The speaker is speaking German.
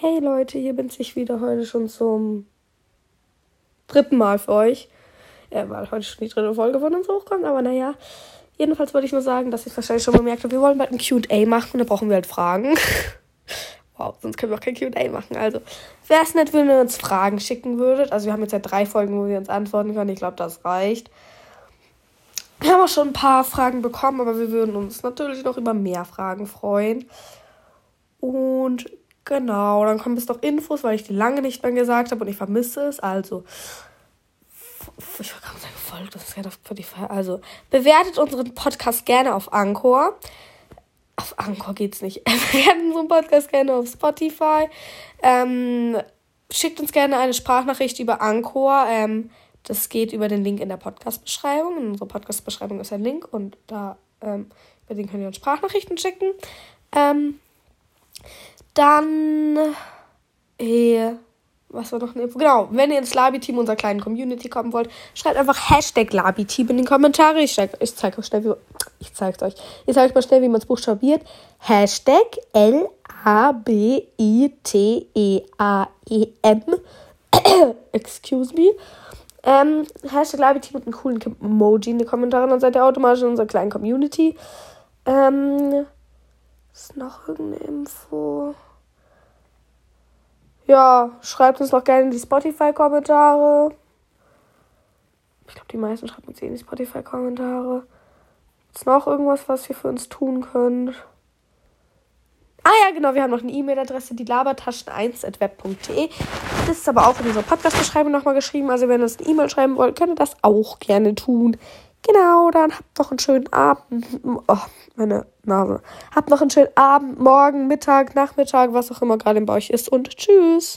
Hey Leute, hier bin ich wieder heute schon zum dritten Mal für euch. Ja, weil heute schon die dritte Folge von uns hochkommt, aber naja. Jedenfalls wollte ich nur sagen, dass ich wahrscheinlich schon bemerkt habe, wir wollen bald ein QA machen und da brauchen wir halt Fragen. wow, sonst können wir auch kein QA machen. Also, wäre es nett, wenn ihr uns Fragen schicken würdet. Also, wir haben jetzt ja drei Folgen, wo wir uns antworten können. Ich glaube, das reicht. Wir haben auch schon ein paar Fragen bekommen, aber wir würden uns natürlich noch über mehr Fragen freuen. Und Genau, dann kommen jetzt noch Infos, weil ich die lange nicht mehr gesagt habe und ich vermisse es. Also, ich war gerade gefolgt, das ist ja auf Spotify. Also, bewertet unseren Podcast gerne auf Anchor. Auf Anchor geht's nicht. Bewertet unseren Podcast gerne auf Spotify. Ähm, schickt uns gerne eine Sprachnachricht über Anchor. Ähm, das geht über den Link in der Podcast-Beschreibung. In unserer Podcast-Beschreibung ist ein Link und da ähm, über den könnt ihr uns Sprachnachrichten schicken. Ähm, dann, äh, was war noch eine Info? Genau, wenn ihr ins Labi-Team unserer kleinen Community kommen wollt, schreibt einfach Hashtag Labi-Team in die Kommentare. Ich, ich zeige euch schnell, wie, ich zeig's euch. Ich zeige euch mal schnell, wie man es buchstabiert. Hashtag L-A-B-I-T-E-A-E-M. Excuse me. Ähm, Hashtag Labi-Team mit einem coolen Emoji in die Kommentare, dann seid ihr automatisch in unserer kleinen Community. Ähm, ist noch irgendeine Info? Ja, schreibt uns noch gerne in die Spotify-Kommentare. Ich glaube, die meisten schreiben uns eh in die Spotify-Kommentare. Ist noch irgendwas, was ihr für uns tun könnt? Ah ja, genau, wir haben noch eine E-Mail-Adresse, die labertaschen1.web.de. Das ist aber auch in unserer Podcast-Beschreibung nochmal geschrieben. Also wenn ihr uns eine E-Mail schreiben wollt, könnt ihr das auch gerne tun. Genau, dann habt noch einen schönen Abend. Oh, meine Nase. Habt noch einen schönen Abend, morgen, Mittag, Nachmittag, was auch immer gerade bei euch ist. Und tschüss.